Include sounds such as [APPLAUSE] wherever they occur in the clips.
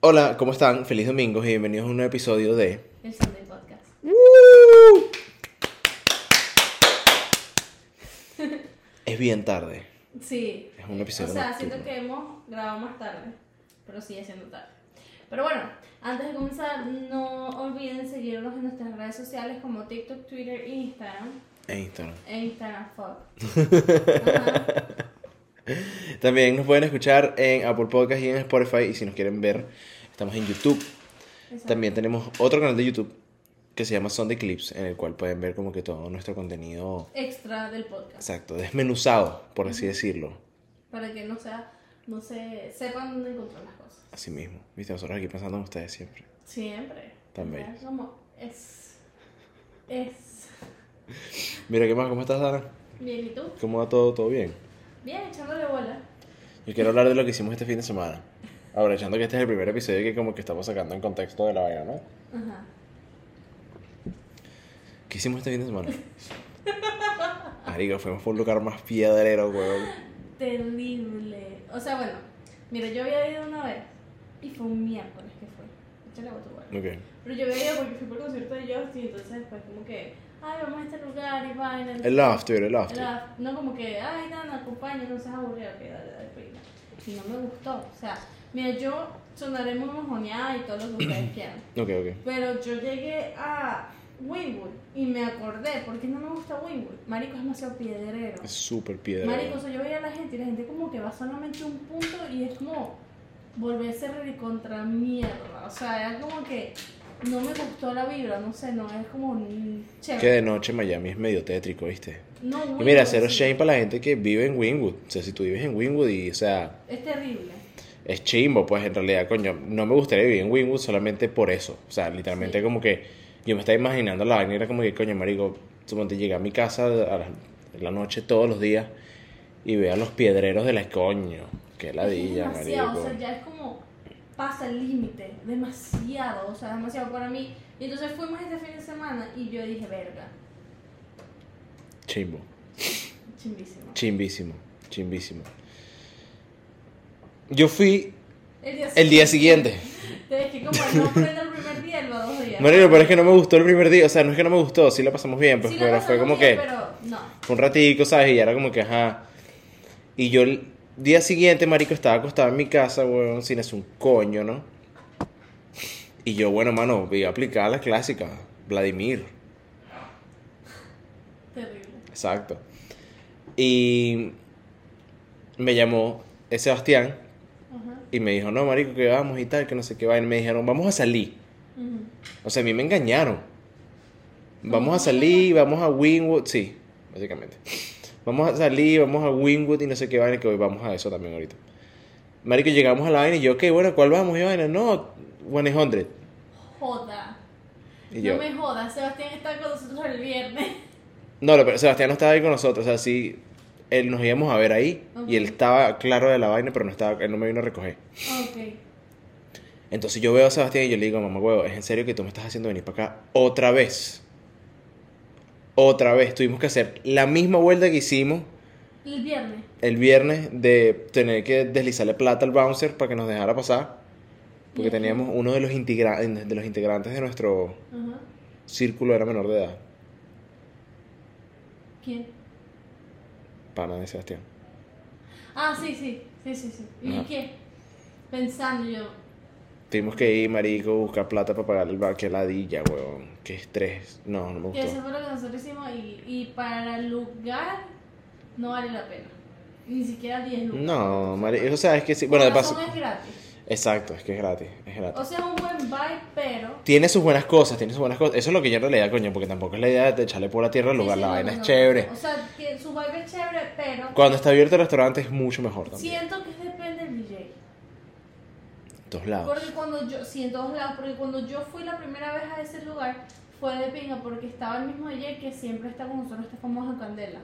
Hola, ¿cómo están? Feliz domingo y bienvenidos a un nuevo episodio de... El Sunday Podcast. Es bien tarde. Sí. Es un episodio O sea, nocturno. siento que hemos grabado más tarde, pero sigue siendo tarde. Pero bueno, antes de comenzar, no olviden seguirnos en nuestras redes sociales como TikTok, Twitter e Instagram. En Instagram. E Instagram, fuck. [LAUGHS] Ajá. También nos pueden escuchar en Apple Podcast y en Spotify. Y si nos quieren ver, estamos en YouTube. Exacto. También tenemos otro canal de YouTube que se llama Sunday Clips, en el cual pueden ver como que todo nuestro contenido Extra del podcast. exacto, desmenuzado, por así decirlo. Para que no sea, no se sepan dónde encontrar las cosas. Así mismo. Viste, nosotros aquí pensando en ustedes siempre. Siempre. Tan O sea, como es. Es. Mira, ¿qué más? ¿Cómo estás, Dana? Bien, ¿y tú? ¿Cómo va todo? ¿Todo bien? Bien, echándole bola. Yo quiero hablar de lo que hicimos este fin de semana. Aprovechando que este es el primer episodio que como que estamos sacando en contexto de la vaina, ¿no? Ajá. ¿Qué hicimos este fin de semana? Marico, fuimos por un lugar más piedrero, weón. Terrible. O sea, bueno, mira, yo había ido una vez y fue un miércoles que fue. Échale agua a tu. Ok. Pero yo había ido porque fui por el concierto de Justin, entonces después como que, ay, vamos a este lugar y vaina. no sé El after, el after. No como que, ay, Dana, acompaña, no seas aburrido, que dale, dale, pena. Y no me gustó. O sea, mira, yo sonaré muy mojoneada y todo lo que ustedes [CLEARS THROAT] quieran. Ok, ok. Pero yo llegué a Wynwood y me acordé, ¿por qué no me gusta Wynwood? Marico es demasiado piedrero. Es súper piedrero. Marico, o sea, yo veía a la gente y la gente como que va solamente un punto y es como volverse contra mierda. O sea, era como que no me gustó la vibra, no sé, no, es como un chévere. Que de noche Miami es medio tétrico, ¿viste? No, Y mira, cero sí, shame para la gente que vive en Wynwood. O sea, si tú vives en Wynwood y, o sea, Es terrible. es chimbo, pues en realidad, coño, no me gustaría vivir en Wynwood solamente por eso. O sea, literalmente Sí. como que yo me estaba imaginando la vaina, era como que, coño, marico, suponte llegué a mi casa a la, noche todos los días y veo a los piedreros de la coño. Qué Es ladilla, demasiado, marico. o sea, ya es como pasa el límite, demasiado, o sea, demasiado para mí. Y entonces fuimos este fin de semana y yo dije, verga, Chimbo. chimbísimo. Chimbísimo, chimbísimo. Yo fui El día el día siguiente. Es que como no el primer día, va dos días. Pero es que no me gustó el primer día. O sea, no es que no me gustó, sí la pasamos bien, pues, Sí pero fue como bien, que Pero no. fue un ratico, ¿sabes? Y ya era como que, ajá. Y yo el día siguiente, marico, estaba acostado en mi casa, weón, sin hacer un coño, ¿no? Y yo, bueno, mano, voy a aplicar la clásica. Vladimir. Terrible. Exacto. Y me llamó Sebastián Ajá. y me dijo, no, marico, que vamos y tal, que no sé qué vaina. Me dijeron, vamos a salir. O sea, a mí me engañaron. Vamos a salir, vamos a Winwood, sí, básicamente. Vamos a salir, vamos a Winwood y no sé qué vaina, que hoy vamos a eso también ahorita. Marico, llegamos a la vaina y yo, ok, bueno, ¿cuál vamos? Y vaina, no, 100. Joda. Y yo, No me jodas, Sebastián está con nosotros el viernes. no, pero Sebastián no estaba ahí con nosotros, o sea, sí, él nos íbamos a ver ahí y él estaba claro de la vaina, pero no estaba, él no me vino a recoger. Ok. Entonces yo veo a Sebastián y yo le digo, mamá huevo, ¿es en serio que tú me estás haciendo venir para acá otra vez? Otra vez, tuvimos que hacer la misma vuelta que hicimos El viernes. el viernes de tener que deslizarle plata al bouncer para que nos dejara pasar. Porque teníamos uno de los, integra- de los integrantes de nuestro círculo era menor de edad, ¿Quién? pana de Sebastián. Ah, sí, sí. Sí, sí, sí. ¿Y Ajá. qué? Pensando yo. Tuvimos que ir, marico, buscar plata para pagar el bar. Qué ladilla, weón. Qué estrés. No, no me eso gustó. fue lo que nosotros hicimos y, y para el lugar no vale la pena. Ni siquiera 10 lucas. No, marico, o sea, es que sí. Bueno, de paso. es gratis. Exacto, es que es gratis, es gratis. O sea, es un buen vibe, pero. Tiene sus buenas cosas, tiene sus buenas cosas. Eso es lo que yo en realidad, coño, porque tampoco es la idea de echarle por la tierra al lugar. sí, la no, vaina no, es no. chévere. O sea, que su vibe es chévere, pero. Cuando está abierto el restaurante es mucho mejor también. Siento que DJ. En todos lados. Porque cuando yo, sí, en todos lados, porque cuando yo fui la primera vez a ese lugar fue de pinga porque estaba el mismo DJ que siempre está con nosotros, este famoso Candela.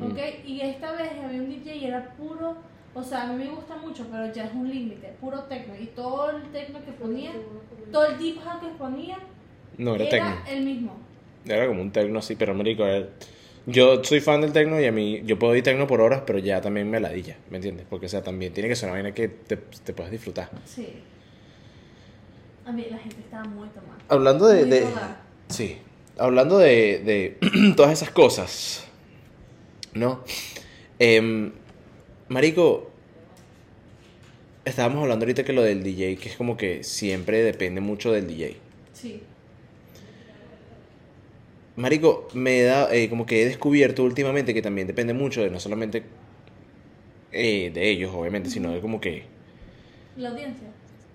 ¿Ok? Y esta vez había un DJ y era puro, o sea, a mí me gusta mucho, pero ya es un límite, puro techno. Y todo el techno que ponía, todo el deep house que ponía, No, era era el mismo. Era como un tecno así, pero marico, era- yo soy fan del tecno y a mí, yo puedo ir tecno por horas, pero ya también me ladilla, ¿me entiendes? Porque, o sea, también tiene que ser una vaina que te, te puedas disfrutar. Sí. A mí la gente estaba muy tomada. Hablando de... De- sí. Hablando de, de [CLEARS THROAT] todas esas cosas. ¿No? Em, marico, estábamos hablando ahorita que lo del DJ, que es como que siempre depende mucho del DJ. Sí. Marico, me da, eh, como que he descubierto últimamente que también depende mucho de no solamente eh, de ellos, obviamente, sino de como que, La audiencia.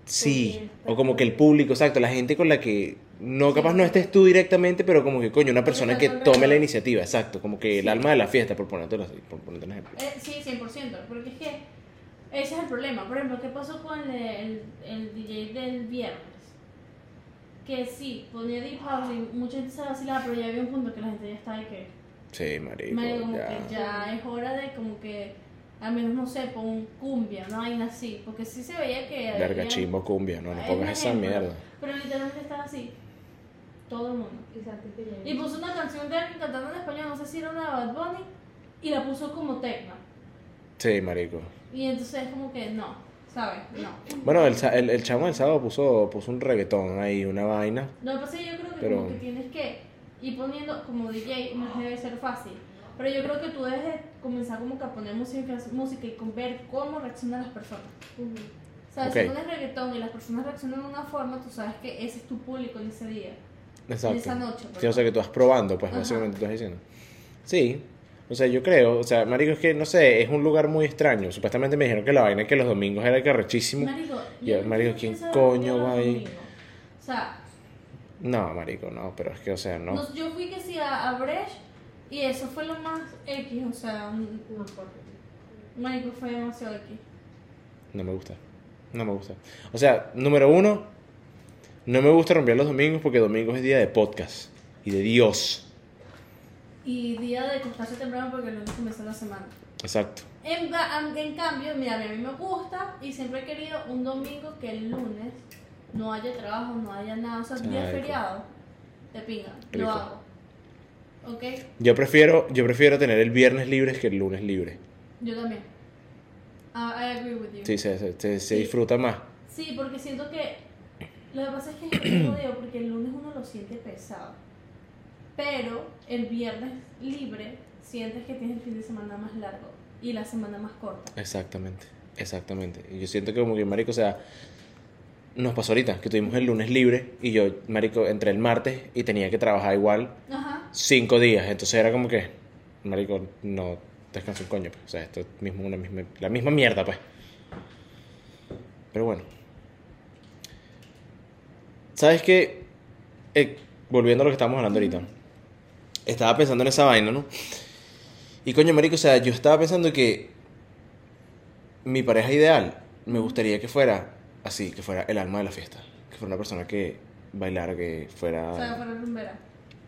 sí, o como que el público, exacto, la gente con la que no, capaz no estés tú directamente, pero como que, coño, una persona que tome la iniciativa, exacto, como que el alma de la fiesta, por ponerte, por ponerte un ejemplo. Eh, sí, 100%, porque es que ese es el problema. Por ejemplo, ¿qué pasó con el, el, el DJ del viernes? Que sí, ponía Deep House y mucha gente se vacilaba, pero ya había un punto que la gente ya estaba de que, Sí, marico, marico, como ya. que ya es hora de como que, al menos no sé, pon cumbia, una vaina así, porque sí se veía que... Verga, chimbo, cumbia, no, no pongas esa ejemplo, mierda. Pero literalmente estaba así, todo el mundo. Exacto, Y puso una canción de alguien cantando en español, no sé si era una de Bad Bunny, y la puso como tecno. Sí, marico. Y entonces es como que no, ¿sabes? No. Bueno, el, el, el chamo del sábado puso, puso un reggaetón ahí, una vaina. Lo que pasa es que yo creo que Pero- como que tienes que ir poniendo, como DJ, no debe ser fácil. Pero yo creo que tú debes de comenzar como que a poner música, música y con ver cómo reaccionan las personas. Ujú. O sea, Ok. si pones reggaetón y las personas reaccionan de una forma, tú sabes que ese es tu público en ese día. Exacto. esa noche, Sí, o sea, que tú vas probando, pues, Ajá. básicamente tú estás diciendo. Sí. O sea, yo creo, o sea, marico, es que, no sé, es un lugar muy extraño. Supuestamente me dijeron que la vaina es que los domingos era carrechísimo. Marico, marico, ¿quién coño va ahí? O sea, No, marico, no, pero es que, o sea, no. yo fui que sí a, a Brecht y eso fue lo más X, o sea, No, marico fue demasiado X. No me gusta. No me gusta. O sea, número uno, no me gusta romper los domingos porque domingos es día de podcast y de Dios. Y día de acostarse temprano porque el lunes comienza la semana. Exacto. En, en cambio, mira, a mí me gusta y siempre he querido un domingo que el lunes no haya trabajo, no haya nada, o sea, día Ay, feriado, de pinga, Rico. lo hago. ¿Ok? Yo prefiero, yo prefiero tener el viernes libre que el lunes libre. Yo también. Ah, I agree with you. Sí, se, se, se- se Sí. disfruta más. Sí, porque siento que lo que pasa es que es [COUGHS] jodido porque el lunes uno lo siente pesado. Pero el viernes libre sientes que tienes el fin de semana más largo y la semana más corta. Exactamente, exactamente. Y yo siento que como que, marico, o sea, nos pasó ahorita que tuvimos el lunes libre y yo, marico, entré el martes y tenía que trabajar igual Ajá. cinco días. Entonces era como que, marico, no descanso un coño. Pues. O sea, esto es mismo, una misma, la misma mierda, pues. Pero bueno. ¿Sabes qué? Eh, volviendo a lo que estábamos hablando ahorita. Estaba pensando en esa vaina, ¿no? Y coño, marico, o sea, yo estaba pensando que mi pareja ideal me gustaría que fuera así, que fuera el alma de la fiesta. Que fuera una persona que bailara, que O sea, fuera rumbera.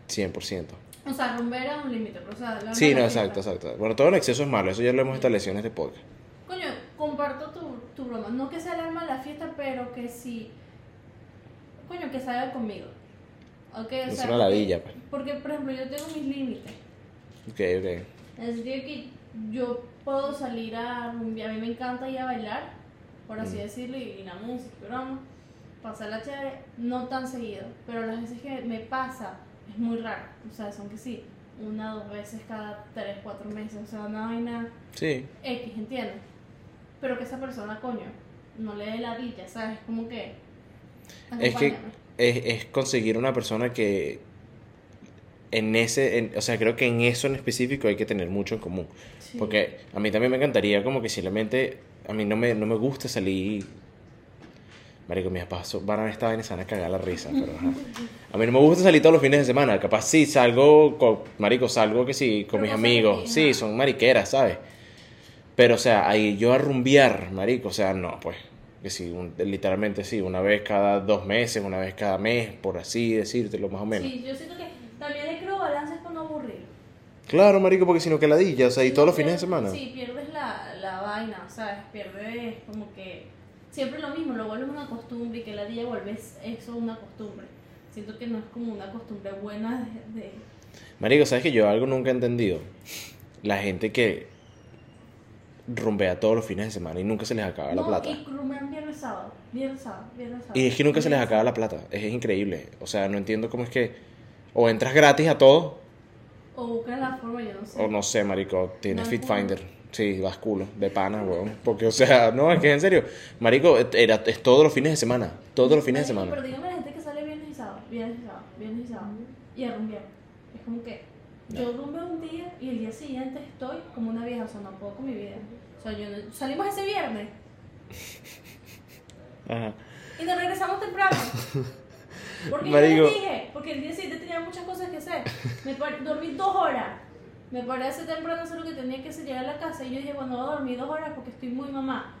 100%. O sea, rumbera es un límite, pero o sea, la Sí, no, fiesta. exacto, exacto. Bueno, todo en exceso es malo, eso ya lo hemos establecido en este podcast. Coño, comparto tu, tu broma. No que sea el alma de la fiesta, pero que sí. Coño, que salga conmigo. Ok, o Es sea. una ladilla, pues. Porque, por ejemplo, yo tengo mis límites. Ok, ok. En el sentido que yo puedo salir a rumbear, a mí me encanta ir a bailar, por así Mm. decirlo, y, y la música, y broma, pasarla chévere, no tan seguido, pero las veces que me pasa es muy raro, o sea, son que sí, una o dos veces cada tres, cuatro meses, o sea, una vaina Sí, X, ¿entiendes? Pero que esa persona, coño, no le dé la villa, ¿sabes? Como que... Es que-. Es, es conseguir una persona que en ese, en- o sea, creo que en eso en específico hay que tener mucho en común. Sí. Porque a mí también me encantaría como que simplemente, a mí no me, no me gusta salir... Marico, mis papás van a estar en y se van a cagar la risa, pero ajá. A mí no me gusta salir todos los fines de semana. Capaz sí, salgo, con, marico, salgo que sí, con Pero mis amigos. Sí, son mariqueras, ¿sabes? Pero, o sea, ahí yo a rumbear, marico, o sea, no, pues. Que sí, un- literalmente sí, una vez cada dos meses, una vez cada mes, por así decírtelo, más o menos. Sí, yo siento que también le creo balances para no aburrir. Claro, marico, porque si no que ladilla, o sea, y No todos los fines de semana. Sí, pierdes la, la vaina, ¿sabes? Pierdes como que siempre lo mismo, lo vuelves una costumbre y que la día vuelves eso una costumbre. Siento que no es como una costumbre buena de... de- Marico, ¿sabes que yo algo nunca he entendido? La gente que rumbea todos los fines de semana y nunca se les acaba la no, plata. y rumbean viernes sábado, viernes sábado, viernes sábado. Y es que nunca se les Viernes acaba la plata. Es increíble. O sea, no entiendo cómo es que. O entras gratis a todo, O buscan la forma, yo no sé. o no sé, marico, tienes No, Fit culo. Finder. Sí, vas culo, de pana, weón. Porque, o sea, no, es que en serio. Marico, era, es todos los fines de semana. Todos los fines de semana. Pero dígame la gente que sale viernes y sábado, viernes y sábado, viernes y sábado. Y a rumbear. Es como que yo rumbeo un día y el día siguiente estoy como una vieja, o sea, no puedo con mi vida. O sea, yo no- salimos ese viernes [LAUGHS] Ajá. y nos regresamos temprano. [LAUGHS] Porque Marico. yo les dije, porque el día siguiente tenía muchas cosas que hacer. Me par- dormí dos horas. Me paré hace temprano hacer lo que tenía que hacer, llegar a la casa y yo dije, bueno, voy a dormir dos horas porque estoy muy mamá.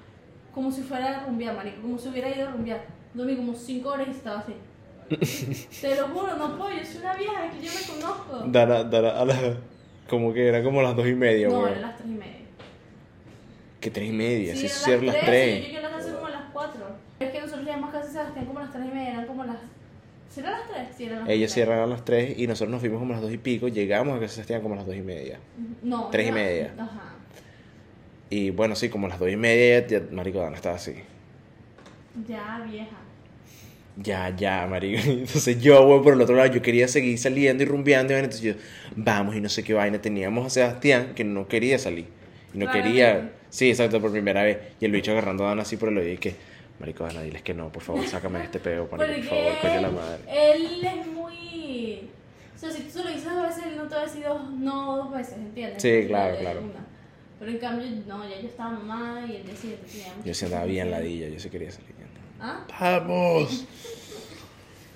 Como si fuera a rumbear, marico, como si hubiera ido a rumbear. Dormí como cinco horas y estaba así. [LAUGHS] Te lo juro, no puedo, yo soy una vieja, es que yo me conozco. Dara, Dara, a la- Como que era como las dos y media, No, eran las tres y media. Que tres y media, sí, sí eran las tres. Yo llegué a la casa como a las cuatro. Es que nosotros llegamos de Sebastián como a las tres y media, eran como las... ¿Sí eran las tres? Sí, eran las Ellos cierran a las tres y nosotros nos fuimos como a las dos y pico. Llegamos a que se estaban como a las dos y media. No. Tres y no, media. Ajá. Y bueno, sí, como a las dos y media, ya, marico, Dana estaba así. Ya, vieja. Ya, ya, marico. [LAUGHS] Entonces yo, güey, por el otro lado, yo quería seguir saliendo y rumbeando. y vaina, Entonces yo, vamos y no sé qué vaina. Teníamos a Sebastián que no quería salir. Y no Claramente. quería. Sí, exacto, por primera vez. Y el bicho agarrando a Dana así por el oído y que, marico, Dana, diles que no, por favor, sácame de este peo, marico, por favor, coño la madre. él es muy... O sea, si tú se lo dices dos veces, él no te va a decir dos, no dos veces, ¿entiendes? Sí, Él claro, claro. una. Pero en cambio, no, ya yo estaba mamá y el día siguiente teníamos... Yo sí andaba bien ladilla, yo sí quería salir. ¿Ah? ¡Vamos!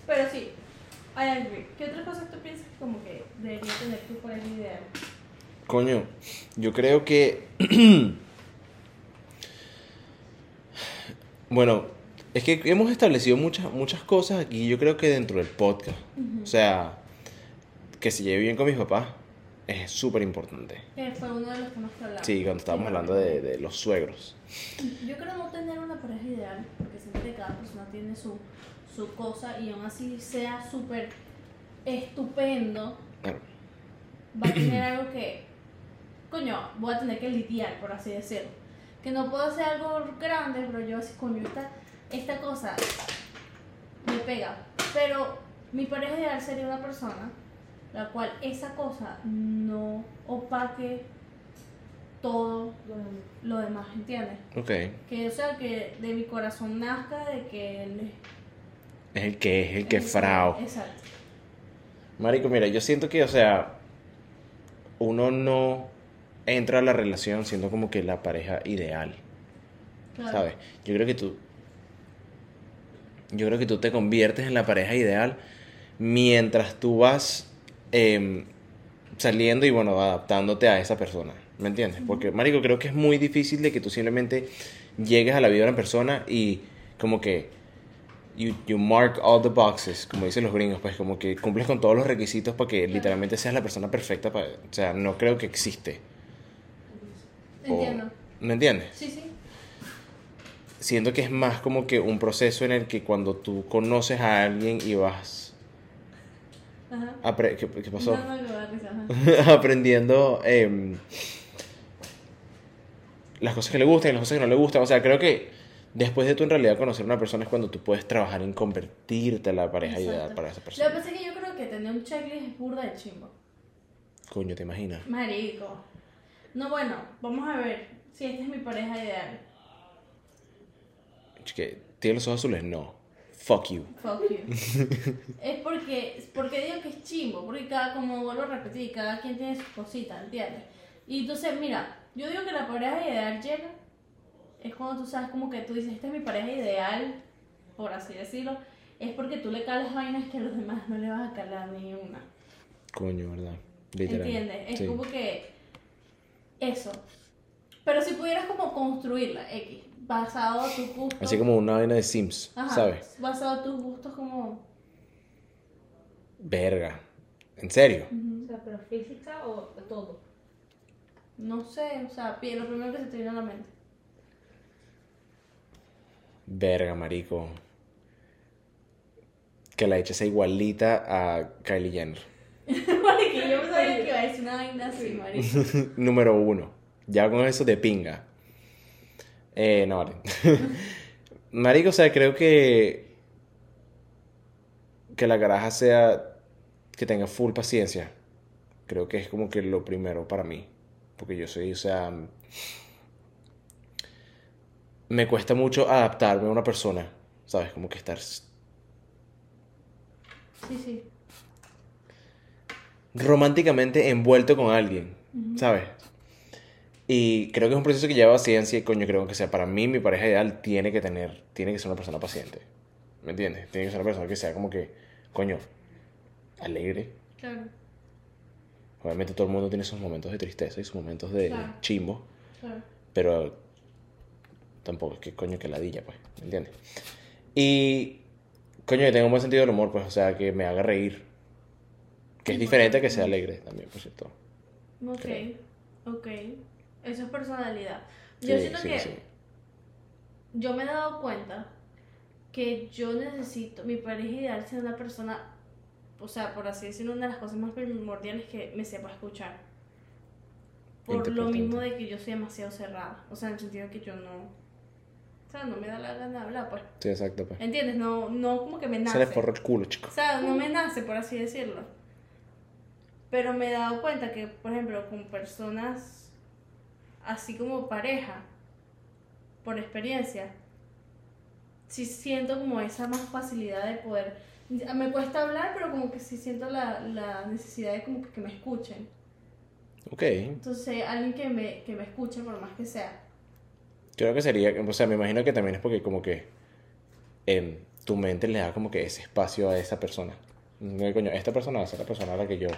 Pero sí, I agree. ¿Qué otras cosas tú piensas que como que debería tener tu pareja ideal? Coño, yo creo que. [CLEARS THROAT] bueno, es que hemos establecido muchas, muchas cosas aquí, yo creo que dentro del podcast. O sea, que se lleve bien con mis papás es súper importante. Que fue uno de los temas que hablamos. Sí, cuando estábamos hablando de, de los suegros. Yo creo no tener una pareja ideal, porque que cada persona tiene su, su cosa y aún así sea súper estupendo, Claro. va a tener algo que, coño, voy a tener que lidiar, por así decirlo. Que no puedo hacer algo grande, pero yo así, coño, esta, esta cosa me pega. Pero mi pareja ideal sería una persona la cual esa cosa no opaque todo lo demás, ¿entiendes? Ok. Que o sea que de mi corazón nazca de que él Es el que es, el que es- frao. Exacto. Marico, mira, yo siento que, o sea, uno no entra a la relación siendo como que la pareja ideal. Claro. ¿Sabes? Yo creo que tú. Yo creo que tú te conviertes en la pareja ideal mientras tú vas em, saliendo y bueno, adaptándote a esa persona. ¿Me entiendes? Porque, Marico, creo que es muy difícil de que tú simplemente llegues a la vida de una persona y como que. You, you mark all the boxes, como dicen los gringos, pues como que cumples con todos los requisitos para que literalmente seas la persona perfecta para... O sea, no creo que existe. O- Entiendo. ¿Me entiendes? Sí, sí. siento que es más como que un proceso en el que cuando tú conoces a alguien y vas Ajá. ¿qué, qué pasó? No, no, risa, [LAUGHS] aprendiendo em, las cosas que le gustan y las cosas que no le gustan. O sea, creo que después de tú en realidad conocer a una persona es cuando tú puedes trabajar en convertirte en la pareja Exacto. ideal para esa Lo que persona. pasa es que yo creo que tener un checklist es burda de chimbo. Coño, ¿te imaginas? Marico. No, bueno, vamos a ver si esta es mi pareja ideal. Que tiene los ojos azules, no. Fuck you. Fuck you. [LAUGHS] es porque, porque digo que es chimbo, porque cada, como vuelvo a repetir, cada quien tiene sus cositas, ¿entiendes? Y entonces, mira, yo digo que la pareja ideal llega, es cuando tú sabes como que tú dices, esta es mi pareja ideal, por así decirlo, es porque tú le calas vainas que a los demás no le vas a calar ni una. Coño, ¿verdad? Literal. ¿Entiendes? Es Sí. como que eso. Pero si pudieras como construirla, X, basado a tus gustos. Así como una vaina de Sims, Ajá, ¿sabes? Basado a tus gustos como... Verga. ¿En serio? O sea, pero física o todo. No sé, o sea, lo primero que se te viene a la mente. Verga, marico. Que la hecha sea igualita a Kylie Jenner. [LAUGHS] Marico, yo sabía que iba a decir una vaina así, marico. [LAUGHS] Número uno. Ya con eso de pinga. Eh, no, vale. [LAUGHS] Marico, o sea, creo que. Que la caraja sea. Que tenga full paciencia. Creo que es como que lo primero para mí. Porque yo soy, o sea. Me cuesta mucho adaptarme a una persona. ¿Sabes? Como que estar Sí, sí. románticamente envuelto con alguien, ¿sabes? Y creo que es un proceso que lleva paciencia y coño, creo que sea para mí mi pareja ideal tiene que tener, tiene que ser una persona paciente. ¿Me entiendes? Tiene que ser una persona que sea como que, coño, alegre. Claro, Obviamente todo el mundo tiene sus momentos de tristeza y sus momentos de Claro. chimbo, claro. pero tampoco es que coño que ladilla, pues, ¿me entiendes? Y coño, que tenga un buen sentido del humor, pues, o sea, que me haga reír. Que es diferente a que sea alegre también, por cierto. Ok, Creo. ok. Eso es personalidad. Sí, Yo siento sí, que sí. yo me he dado cuenta que yo necesito, mi pareja ideal sea una persona, o sea, por así decirlo, una de las cosas más primordiales que me sepa escuchar. Por lo mismo de que yo soy demasiado cerrada. O sea, en el sentido de que yo no. O sea, no me da la gana de hablar, pues. Sí, exacto, pues. ¿Entiendes? No, no como que me nace. Se le forró el culo, chico. O sea, no me nace, por así decirlo. Pero me he dado cuenta que, por ejemplo, con personas así como pareja, por experiencia, sí siento como esa más facilidad de poder... Me cuesta hablar, pero como que sí siento la, la necesidad de como que, que me escuchen. Ok. Entonces, alguien que me, que me escuche, por más que sea. Creo que sería, o sea, me imagino que también es porque como que em, tu mente le da como que ese espacio a esa persona. No, coño, esta persona va a ser la persona a la que yo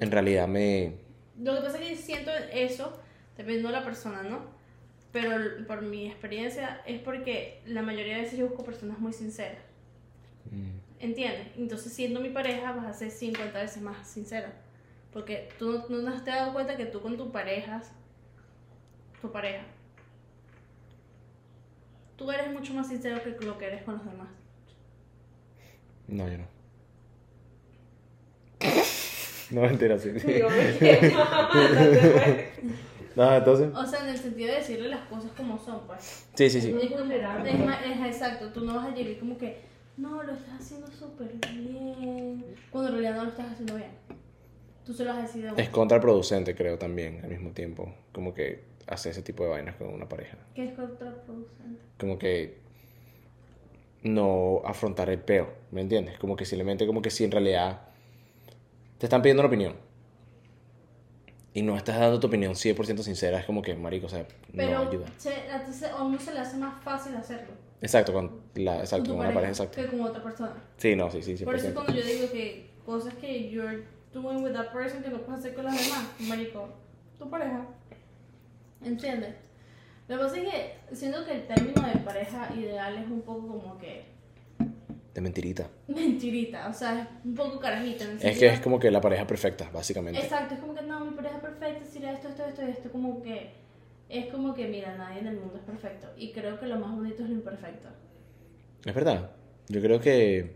en realidad me... Lo que pasa es que siento eso, dependiendo de la persona, ¿no? Pero por mi experiencia es porque la mayoría de veces yo busco personas muy sinceras. mm, ¿Entiendes? Entonces, siendo mi pareja, vas a ser 50 veces más sincera. Porque tú no, no te has dado cuenta que tú con tu pareja, tu pareja, tú eres mucho más sincero que lo que eres con los demás. No, yo no. No, mentira, sí. [LAUGHS] sí. Digo. [LAUGHS] No, entonces... O sea, en el sentido de decirle las cosas como son, pues. Sí, sí, sí. Es es es exacto, tú no vas a llegar como que, no, lo estás haciendo súper bien, cuando en realidad no lo estás haciendo bien. Tú se lo vas a decir de Es contraproducente, creo, también, al mismo tiempo. Como que hacer ese tipo de vainas con una pareja. ¿Qué es contraproducente? Como que no afrontar el peo, ¿me entiendes? Como que simplemente, como que si en realidad te están pidiendo una opinión y no estás dando tu opinión 100% sincera, es como que, marico, o sea, Pero no ayuda. se- se- a uno se le hace más fácil hacerlo. Exacto, con la, exacto, con una pareja, exacto. Que con otra persona. Sí, no, sí, sí, 100%. Por eso cuando yo digo que cosas que you're doing with that person que no puedes hacer con las demás, marico, tu pareja. ¿Entiendes? Lo que pasa es que siento que el término de pareja ideal es un poco como que De mentirita. mentirita, o sea, es un poco carajita. en el Es que es como que la pareja perfecta, básicamente. Exacto, es como que no, mi pareja perfecta, si esto, esto, esto, esto, como que es como que mira, nadie en el mundo es perfecto y creo que lo más bonito es lo imperfecto. Es verdad. Yo creo que...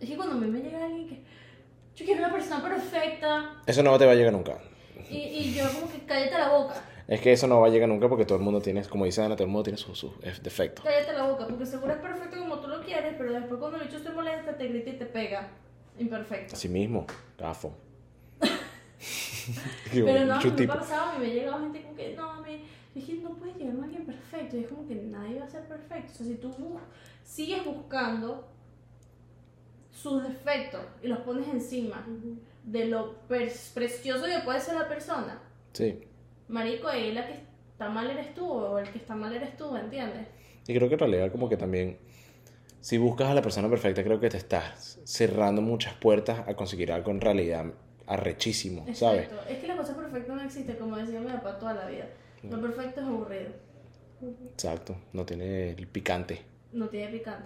Es que cuando a mí me llega alguien que yo quiero una persona perfecta Eso no te va a llegar nunca. y, y yo como que cállate la boca, Es que eso no va a llegar nunca porque todo el mundo tiene, como dice Ana, todo el mundo tiene sus sus defectos. cállate la boca, porque seguro es perfecto como tú lo quieres, pero después cuando el bicho se molesta, te grita y te pega. Imperfecto. Así mismo, gafo. [LAUGHS] Pero no, me tipo. ha pasado, a mí me ha llegado gente como que, no, a mí, que no puedes llegar a alguien perfecto, y es como que nadie va a ser perfecto. O sea, si tú bus- sigues buscando sus defectos y los pones encima de lo per- precioso que puede ser la persona, Sí. Marico, ahí la que está mal eres tú, o el que está mal eres tú, ¿entiendes? Y creo que en realidad como que también, si buscas a la persona perfecta, creo que te estás cerrando muchas puertas a conseguir algo en realidad arrechísimo, ¿sabes? Exacto. Es que la cosa perfecta no existe, como decía mi papá toda la vida. Lo perfecto es aburrido, Exacto, no tiene el picante. no tiene picante.